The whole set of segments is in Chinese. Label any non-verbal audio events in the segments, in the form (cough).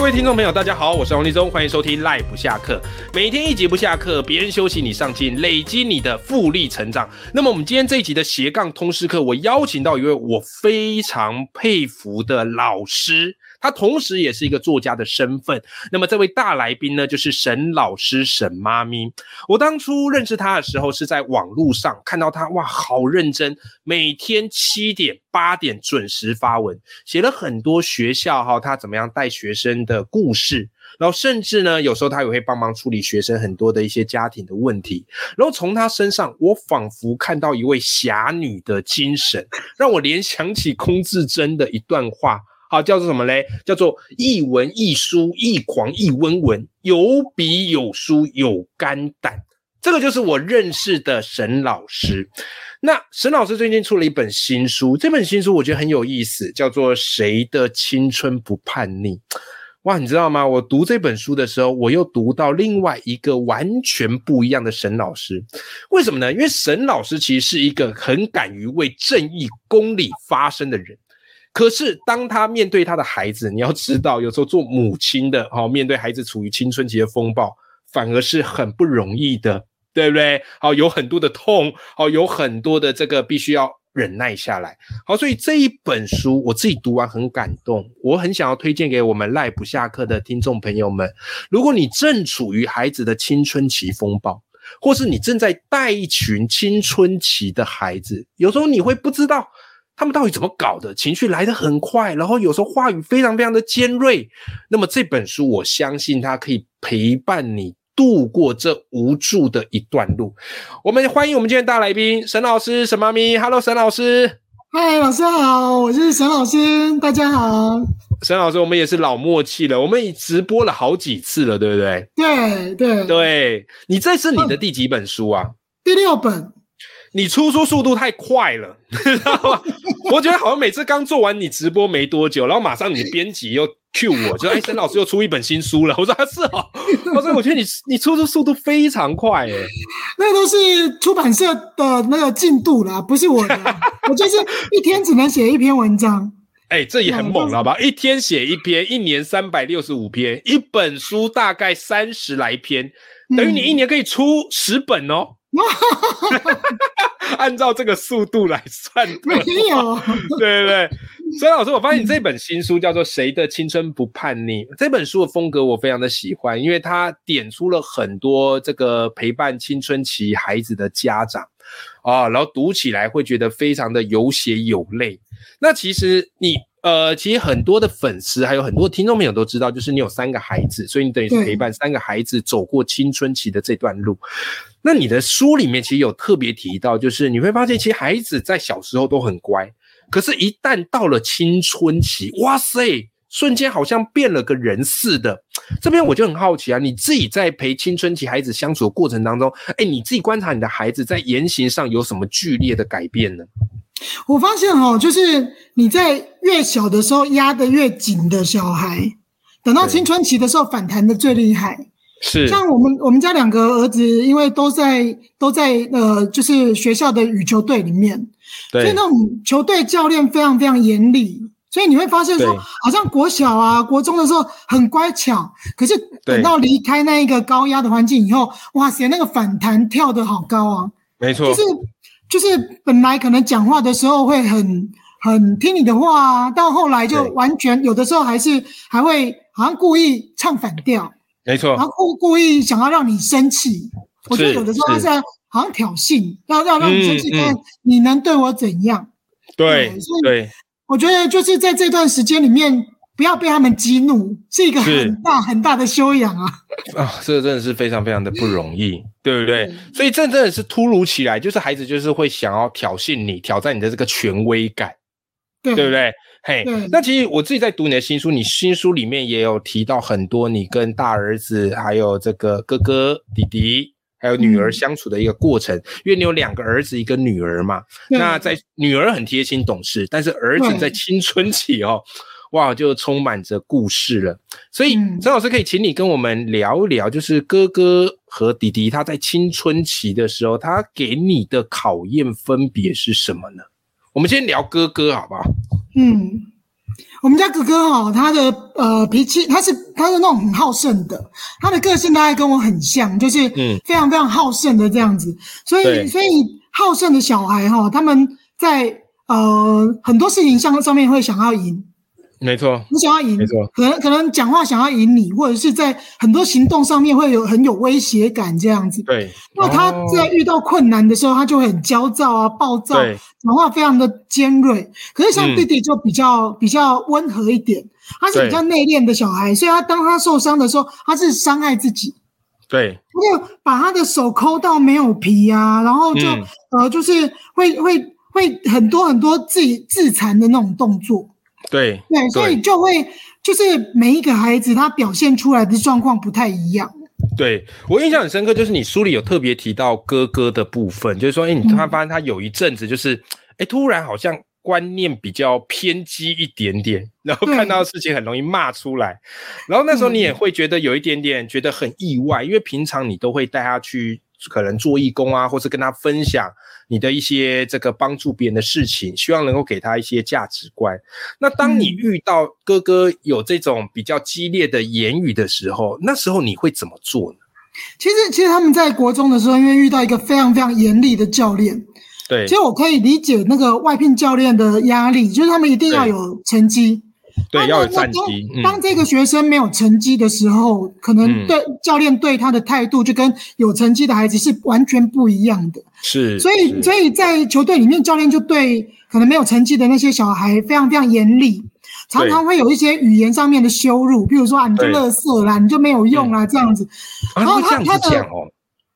各位听众朋友，大家好，我是王立中，欢迎收听 Life 不下课。每天一集不下课，别人休息你上进，累积你的复利成长。那么我们今天这一集的斜杠通识课，我邀请到一位我非常佩服的老师。他同时也是一个作家的身份。那么这位大来宾呢，就是沈老师沈妈咪。我当初认识他的时候，是在网络上看到他，哇，好认真，每天七点八点准时发文，写了很多学校哈，他怎么样带学生的故事。然后甚至呢，有时候他也会帮忙处理学生很多的一些家庭的问题。然后从他身上，我仿佛看到一位侠女的精神，让我联想起空自珍的一段话。好，叫做什么嘞？叫做一文一书，一狂一温文，有笔有书有肝胆。这个就是我认识的沈老师。那沈老师最近出了一本新书，这本新书我觉得很有意思，叫做《谁的青春不叛逆》。哇，你知道吗？我读这本书的时候，我又读到另外一个完全不一样的沈老师。为什么呢？因为沈老师其实是一个很敢于为正义公理发声的人。可是，当他面对他的孩子，你要知道，有时候做母亲的哈，面对孩子处于青春期的风暴，反而是很不容易的，对不对？好，有很多的痛，好，有很多的这个必须要忍耐下来。好，所以这一本书我自己读完很感动，我很想要推荐给我们赖不下课的听众朋友们。如果你正处于孩子的青春期风暴，或是你正在带一群青春期的孩子，有时候你会不知道。他们到底怎么搞的？情绪来得很快，然后有时候话语非常非常的尖锐。那么这本书，我相信它可以陪伴你度过这无助的一段路。我们欢迎我们今天大来宾沈老师、沈妈咪。Hello，沈老师。嗨，老师好，我是沈老师，大家好。沈老师，我们也是老默契了，我们已直播了好几次了，对不对？对对对，你这是你的第几本书啊？第六本。你出书速度太快了，知道吗？我觉得好像每次刚做完你直播没多久，然后马上你编辑又 Q 我，就哎，(laughs) 沈老师又出一本新书了。我说是哦，(laughs) 我说我觉得你你出书速度非常快哎，那都是出版社的那个进度啦，不是我的，(laughs) 我就是一天只能写一篇文章。哎，这也很猛好吧？一天写一篇，一年三百六十五篇，一本书大概三十来篇，等于你一年可以出十本哦。(laughs) 按照这个速度来算，没有，对对对。所以老师，我发现你这本新书叫做《谁的青春不叛逆》。这本书的风格我非常的喜欢，因为它点出了很多这个陪伴青春期孩子的家长啊，然后读起来会觉得非常的有血有泪。那其实你。呃，其实很多的粉丝，还有很多听众朋友都知道，就是你有三个孩子，所以你等于是陪伴三个孩子走过青春期的这段路。那你的书里面其实有特别提到，就是你会发现，其实孩子在小时候都很乖，可是，一旦到了青春期，哇塞，瞬间好像变了个人似的。这边我就很好奇啊，你自己在陪青春期孩子相处的过程当中，哎，你自己观察你的孩子在言行上有什么剧烈的改变呢？我发现哦，就是你在越小的时候压得越紧的小孩，等到青春期的时候反弹的最厉害。是像我们我们家两个儿子，因为都在都在呃，就是学校的羽球队里面，所以那种球队教练非常非常严厉，所以你会发现说，好像国小啊、国中的时候很乖巧，可是等到离开那一个高压的环境以后，哇塞，那个反弹跳得好高啊！没错，就是。就是本来可能讲话的时候会很很听你的话啊，到后来就完全有的时候还是还会好像故意唱反调，没错，然后故故意想要让你生气。我觉得有的时候他是好像挑衅，要要让你生气，看你能对我怎样？对，对，我觉得就是在这段时间里面。不要被他们激怒，是一个很大很大的修养啊！(laughs) 啊，这个真的是非常非常的不容易，对不对？所以这真的是突如其来，就是孩子就是会想要挑衅你，挑战你的这个权威感，对不对？嘿，那其实我自己在读你的新书，你新书里面也有提到很多你跟大儿子还有这个哥哥弟弟还有女儿相处的一个过程。因为你有两个儿子，一个女儿嘛。那在女儿很贴心懂事，但是儿子在青春期哦，哇，就充满着故事了。所以张老师可以请你跟我们聊一聊，就是哥哥和弟弟他在青春期的时候，他给你的考验分别是什么呢？我们先聊哥哥好不好？嗯。我们家哥哥哈，他的呃脾气，他是他是那种很好胜的，他的个性大概跟我很像，就是嗯非常非常好胜的这样子。所以所以好胜的小孩哈，他们在呃很多事情上上面会想要赢。没错，你想要赢，没错，可能可能讲话想要赢你，或者是在很多行动上面会有很有威胁感这样子。对，那他在遇到困难的时候，他就会很焦躁啊，暴躁，讲话非常的尖锐。可是像弟弟就比较比较温和一点，他是比较内敛的小孩，所以他当他受伤的时候，他是伤害自己。对，他就把他的手抠到没有皮啊，然后就呃就是会会会很多很多自己自残的那种动作。对对，所以就会就是每一个孩子他表现出来的状况不太一样。对我印象很深刻，就是你书里有特别提到哥哥的部分，就是说，哎，你突然发现他有一阵子就是，哎，突然好像观念比较偏激一点点，然后看到事情很容易骂出来，然后那时候你也会觉得有一点点觉得很意外，因为平常你都会带他去。可能做义工啊，或是跟他分享你的一些这个帮助别人的事情，希望能够给他一些价值观。那当你遇到哥哥有这种比较激烈的言语的时候，那时候你会怎么做呢？其实，其实他们在国中的时候，因为遇到一个非常非常严厉的教练，对，其实我可以理解那个外聘教练的压力，就是他们一定要有成绩。对，要有战绩。当这个学生没有成绩的时候，可能对教练对他的态度就跟有成绩的孩子是完全不一样的。是，所以所以在球队里面，教练就对可能没有成绩的那些小孩非常非常严厉，常常会有一些语言上面的羞辱，比如说啊，你就垃圾啦，你就没有用啊这样子。然后他他的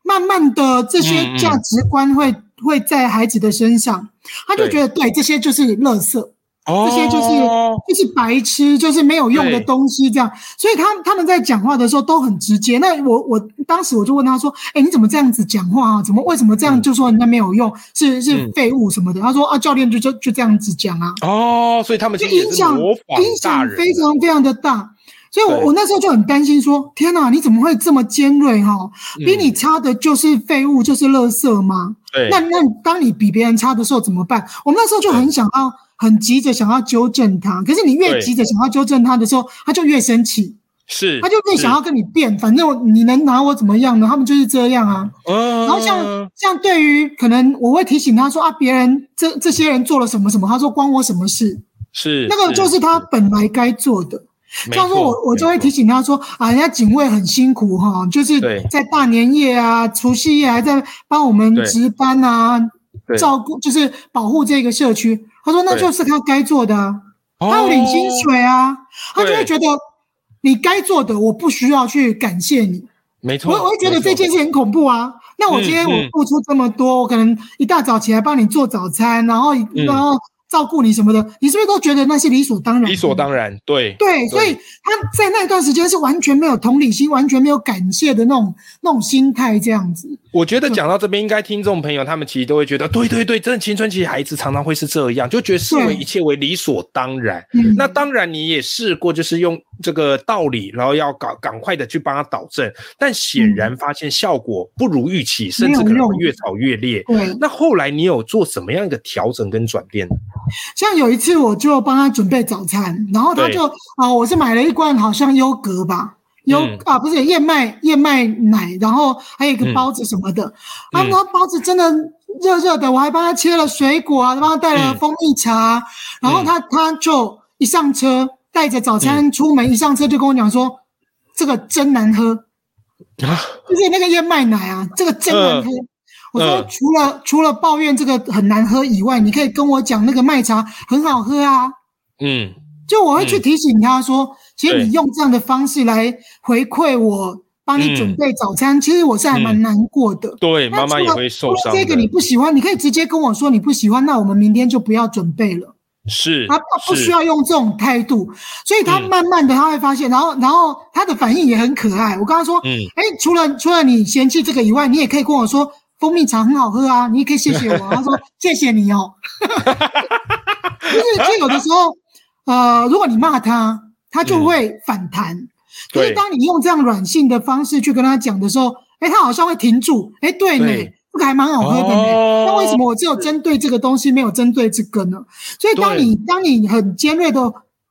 慢慢的这些价值观会会在孩子的身上，他就觉得对这些就是垃圾。这些就是就是白痴，就是没有用的东西，这样。所以他他们在讲话的时候都很直接。那我我当时我就问他说：“哎，你怎么这样子讲话啊？怎么为什么这样就说人家没有用，是是废物什么的？”他说：“啊，教练就就就这样子讲啊。”哦，所以他们就影响影响非常非常的大。所以，我我那时候就很担心，说：“天哪，你怎么会这么尖锐？哈，比你差的就是废物，就是垃圾吗？对。那那当你比别人差的时候怎么办？我们那时候就很想要。”很急着想要纠正他，可是你越急着想要纠正他的时候，他就越生气，是，他就越想要跟你辩，反正你能拿我怎么样呢？他们就是这样啊。然后像像对于可能我会提醒他说啊，别人这这些人做了什么什么，他说关我什么事？是，那个就是他本来该做的。像说我我就会提醒他说啊，人家警卫很辛苦哈，就是在大年夜啊、除夕夜还在帮我们值班啊，照顾就是保护这个社区。他说：“那就是他该做的，他有领薪水啊，他就会觉得你该做的，我不需要去感谢你。没错，我我会觉得这件事很恐怖啊。那我今天我付出这么多，我可能一大早起来帮你做早餐，然后然后。”照顾你什么的，你是不是都觉得那是理所当然？理所当然，对对，所以他在那段时间是完全没有同理心，完全没有感谢的那种那种心态，这样子。我觉得讲到这边，应该听众朋友他们其实都会觉得，对对对，真的青春期孩子常常会是这样，就觉得视为一切为理所当然。那当然你也试过，就是用这个道理，然后要赶赶快的去帮他导正，但显然发现效果不如预期，甚至可能会越吵越烈。对，那后来你有做什么样一个调整跟转变？像有一次，我就帮他准备早餐，然后他就啊，我是买了一罐好像优格吧，优啊不是燕麦燕麦奶，然后还有一个包子什么的，啊，那包子真的热热的，我还帮他切了水果啊，帮他带了蜂蜜茶，然后他他就一上车带着早餐出门，一上车就跟我讲说，这个真难喝啊，就是那个燕麦奶啊，这个真难喝。我说除了除了抱怨这个很难喝以外，你可以跟我讲那个麦茶很好喝啊。嗯，就我会去提醒他说，其实你用这样的方式来回馈我，帮你准备早餐，其实我是还蛮难过的。对，妈妈也会受伤。这个你不喜欢，你可以直接跟我说你不喜欢，那我们明天就不要准备了。是他不需要用这种态度，所以他慢慢的他会发现，然后然后他的反应也很可爱。我跟他说，嗯，哎，除了除了你嫌弃这个以外，你也可以跟我说蜂蜜茶很好喝啊，你也可以谢谢我。(laughs) 他说谢谢你哦，(laughs) 就是就有的时候，呃，如果你骂他，他就会反弹。可是当你用这样软性的方式去跟他讲的时候，哎，他好像会停住。哎，对呢。这个还蛮好喝的呢，那为什么我只有针对这个东西，没有针对这个呢？所以当你当你很尖锐的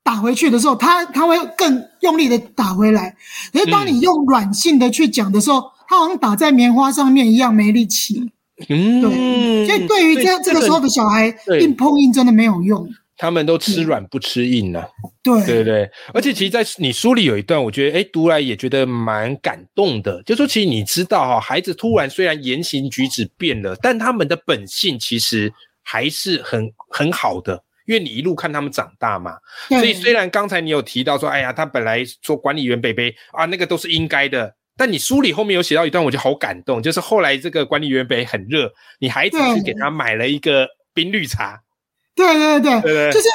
打回去的时候，他他会更用力的打回来。可是当你用软性的去讲的时候，他好像打在棉花上面一样没力气。嗯，对。所以对于这这个时候的小孩，硬碰硬真的没有用。他们都吃软不吃硬呢，对。对对，而且其实，在你书里有一段，我觉得哎，读来也觉得蛮感动的。就说其实你知道哈，孩子突然虽然言行举止变了，但他们的本性其实还是很很好的，因为你一路看他们长大嘛。所以虽然刚才你有提到说，哎呀，他本来做管理员北北啊，那个都是应该的，但你书里后面有写到一段，我就好感动，就是后来这个管理员北很热，你孩子去给他买了一个冰绿茶。对对对。对，就是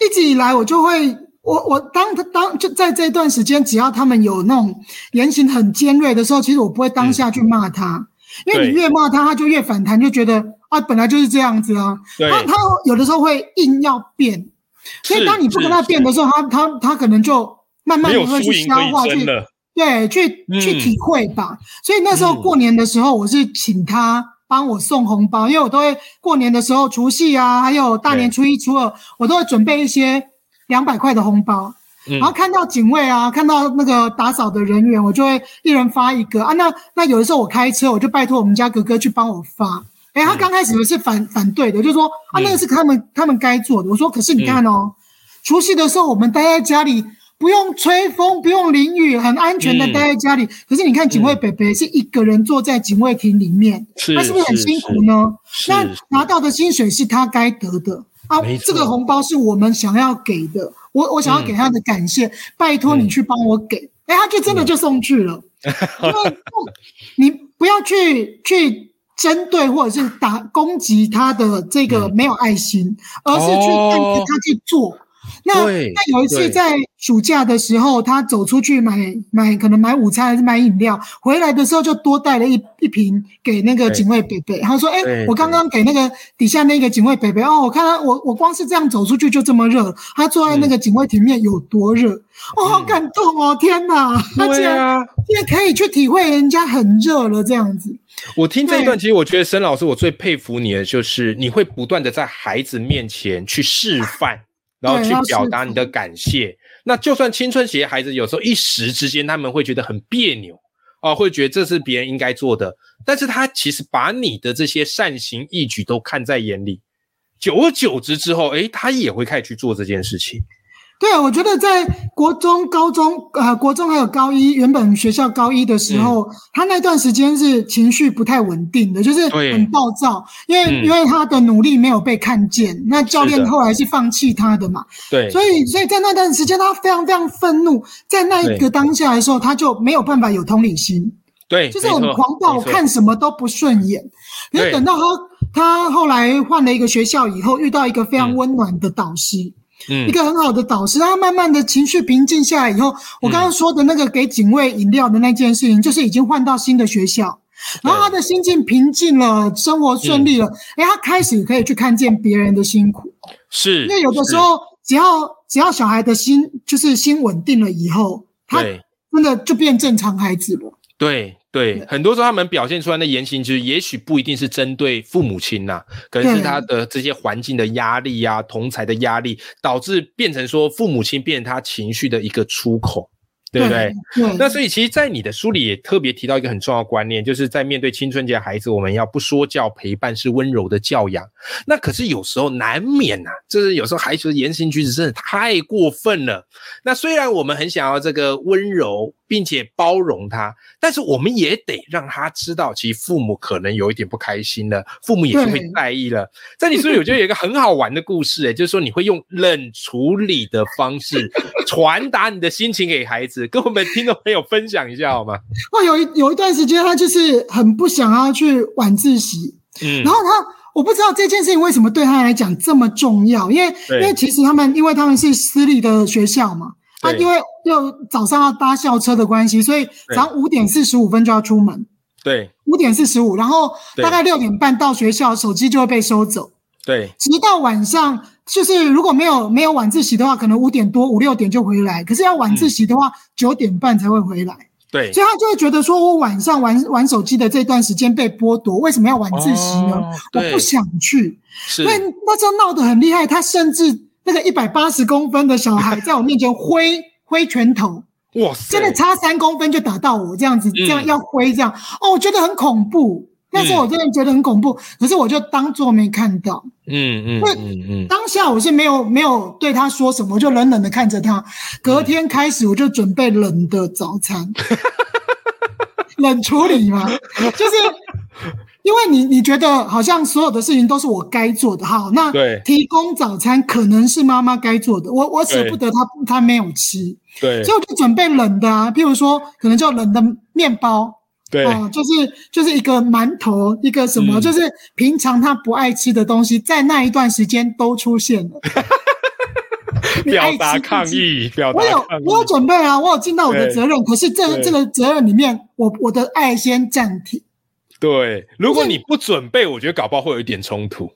一直以来我就会，我我当他当就在这段时间，只要他们有那种言行很尖锐的时候，其实我不会当下去骂他，因为你越骂他，他就越反弹，就觉得啊本来就是这样子啊。他他有的时候会硬要变，所以当你不跟他变的时候，他他他可能就慢慢的会去消化去，对，去去体会吧。所以那时候过年的时候，我是请他。帮我送红包，因为我都会过年的时候，除夕啊，还有大年初一、初二，我都会准备一些两百块的红包。然后看到警卫啊，看到那个打扫的人员，我就会一人发一个啊。那那有的时候我开车，我就拜托我们家哥哥去帮我发。哎，他刚开始是反反对的，就说啊，那个是他们他们该做的。我说，可是你看哦，除夕的时候我们待在家里。不用吹风，不用淋雨，很安全的待在家里。可是你看，警卫北北是一个人坐在警卫亭里面，他是不是很辛苦呢？那拿到的薪水是他该得的啊，这个红包是我们想要给的，我我想要给他的感谢，拜托你去帮我给。哎，他就真的就送去了。因为你不要去去针对或者是打攻击他的这个没有爱心，而是去带着他去做。那那有一次在暑假的时候，他走出去买买，可能买午餐还是买饮料，回来的时候就多带了一一瓶给那个警卫北北。他说：“哎，我刚刚给那个底下那个警卫北北哦，我看他我我光是这样走出去就这么热，他坐在那个警卫亭面有多热，我好感动哦！天哪，他竟然竟然可以去体会人家很热了这样子。我听这一段，其实我觉得沈老师，我最佩服你的就是你会不断的在孩子面前去示范。”然后去表达你的感谢。那就算青春期的孩子有时候一时之间他们会觉得很别扭哦，会觉得这是别人应该做的，但是他其实把你的这些善行义举都看在眼里，久而久之之后，诶，他也会开始去做这件事情。对，我觉得在国中、高中，呃，国中还有高一，原本学校高一的时候，他那段时间是情绪不太稳定的，就是很暴躁，因为因为他的努力没有被看见，那教练后来是放弃他的嘛，对，所以所以在那段时间他非常非常愤怒，在那一个当下的时候，他就没有办法有同理心，对，就是很狂暴，看什么都不顺眼，可是等到他他后来换了一个学校以后，遇到一个非常温暖的导师。一个很好的导师，他慢慢的情绪平静下来以后，我刚刚说的那个给警卫饮料的那件事情，就是已经换到新的学校，然后他的心境平静了，生活顺利了，哎，他开始可以去看见别人的辛苦，是，因为有的时候只要只要小孩的心就是心稳定了以后，他真的就变正常孩子了，对。对，很多时候他们表现出来的言行，其实也许不一定是针对父母亲呐，可能是他的这些环境的压力呀、同才的压力，导致变成说父母亲变成他情绪的一个出口。对不对？那所以其实，在你的书里也特别提到一个很重要的观念，就是在面对青春期的孩子，我们要不说教陪伴是温柔的教养。那可是有时候难免呐，就是有时候孩子的言行举止真的太过分了。那虽然我们很想要这个温柔，并且包容他，但是我们也得让他知道，其实父母可能有一点不开心了，父母也是会在意了。在你书里，我觉得有一个很好玩的故事，哎，就是说你会用冷处理的方式传达你的心情给孩子。跟我们听众朋友分享一下好吗？(laughs) 哦，有一有一段时间，他就是很不想要去晚自习，嗯，然后他，我不知道这件事情为什么对他来讲这么重要，因为因为其实他们因为他们是私立的学校嘛，他因为又早上要搭校车的关系，所以早上五点四十五分就要出门。对，五点四十五，然后大概六点半到学校，手机就会被收走。对，直到晚上，就是如果没有没有晚自习的话，可能五点多五六点就回来。可是要晚自习的话，九点半才会回来。对，所以他就会觉得说，我晚上玩玩手机的这段时间被剥夺，为什么要晚自习呢？我不想去。是，对，那时候闹得很厉害。他甚至那个一百八十公分的小孩在我面前挥 (laughs) 挥拳头，哇，真的差三公分就打到我，这样子，这样要挥这样，哦，我觉得很恐怖。那时候我真的觉得很恐怖，可是我就当做没看到。嗯嗯嗯嗯，当下我是没有没有对他说什么，我就冷冷的看着他。隔天开始我就准备冷的早餐，(laughs) 冷处理嘛，就是因为你你觉得好像所有的事情都是我该做的，好，那提供早餐可能是妈妈该做的，我我舍不得他他没有吃，对，所以我就准备冷的啊，譬如说可能就冷的面包。对，就是就是一个馒头，一个什么，就是平常他不爱吃的东西，在那一段时间都出现了。(laughs) 表达抗议，表达我有我有准备啊，我有尽到我的责任。可是这这个责任里面，我我的爱先暂停。对，如果你不准备，我觉得搞不好会有一点冲突。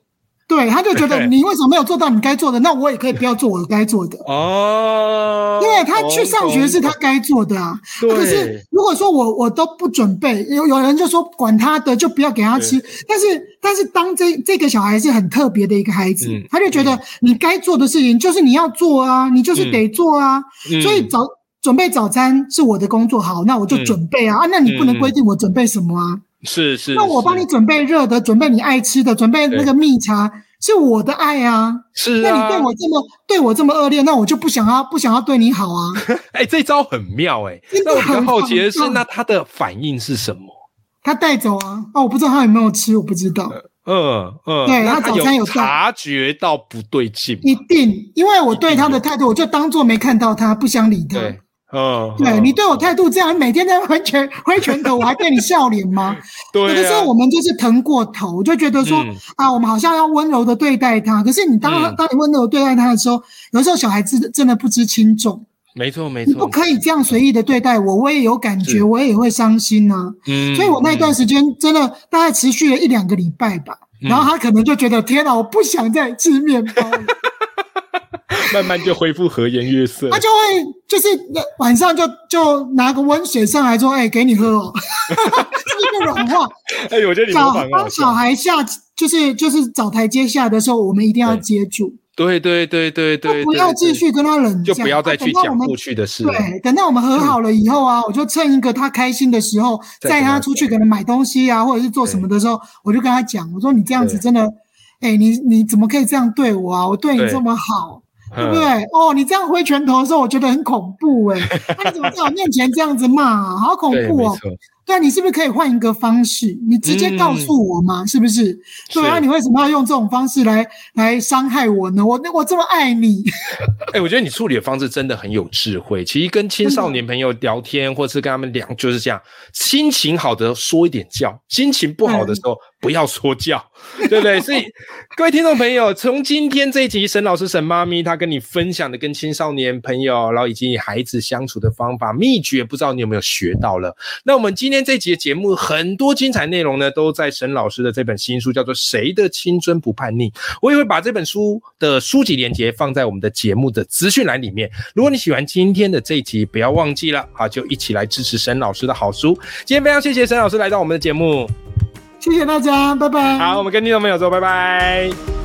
对，他就觉得你为什么没有做到你该做的，那我也可以不要做我该做的 (laughs) 哦。因为他去上学是他该做的啊。可是如果说我我都不准备，有有人就说管他的，就不要给他吃。但是但是当这这个小孩是很特别的一个孩子，他就觉得你该做的事情就是你要做啊，你就是得做啊。所以早准备早餐是我的工作，好，那我就准备啊啊，那你不能规定我准备什么啊。是是，那我帮你准备热的，准备你爱吃的，准备那个蜜茶，是我的爱啊。是，那你对我这么对我这么恶劣，那我就不想要不想要对你好啊。(laughs) 哎，这招很妙哎。那我很好奇的是，那他的反应是什么？他带走啊？哦，我不知道他有没有吃，我不知道。嗯嗯，对他早餐有察觉到不对劲，一定，因为我对他的态度，我就当做没看到他，不想理他。嗯，对你对我态度这样，每天在挥拳挥拳头，我还对你笑脸吗？(laughs) 对，有的时候我们就是疼过头，就觉得说啊，我们好像要温柔的对待他。可是你当当你温柔对待他的时候，有时候小孩子真的不知轻重。没错，没错，你不可以这样随意的对待我，我也有感觉，我也会伤心呐。嗯，所以我那段时间真的大概持续了一两个礼拜吧。然后他可能就觉得天哪，我不想再吃面包。(laughs) 慢慢就恢复和颜悦色，他就会就是晚上就就拿个温水上来说，哎，给你喝哦，这个软化。哎，我觉得你小当小孩下就是就是找台阶下的时候，我们一定要接住。对对对对对，不要继续跟他冷战，就不要再去讲过去的事。对，等到我们和好了以后啊，我就趁一个他开心的时候，带他出去可能买东西啊，或者是做什么的时候，我就跟他讲，我说你这样子真的，哎，你你怎么可以这样对我啊？我对你这么好。对不对？哦，你这样挥拳头的时候，我觉得很恐怖哎。那你怎么在我面前这样子骂？好恐怖哦！对啊，你是不是可以换一个方式？你直接告诉我嘛，是不是？对啊，你为什么要用这种方式来来伤害我呢？我我这么爱你。哎，我觉得你处理的方式真的很有智慧。其实跟青少年朋友聊天，或是跟他们聊，就是这样。心情好的说一点教，心情不好的时候。不要说教，对不对？所以 (laughs) 各位听众朋友，从今天这一集，沈老师、沈妈咪他跟你分享的跟青少年朋友，然后以及孩子相处的方法秘诀，不知道你有没有学到了？那我们今天这集的节目很多精彩内容呢，都在沈老师的这本新书，叫做《谁的青春不叛逆》。我也会把这本书的书籍链接放在我们的节目的资讯栏里面。如果你喜欢今天的这一集，不要忘记了啊，就一起来支持沈老师的好书。今天非常谢谢沈老师来到我们的节目。谢谢大家，拜拜。好，我们跟听众朋友说拜拜。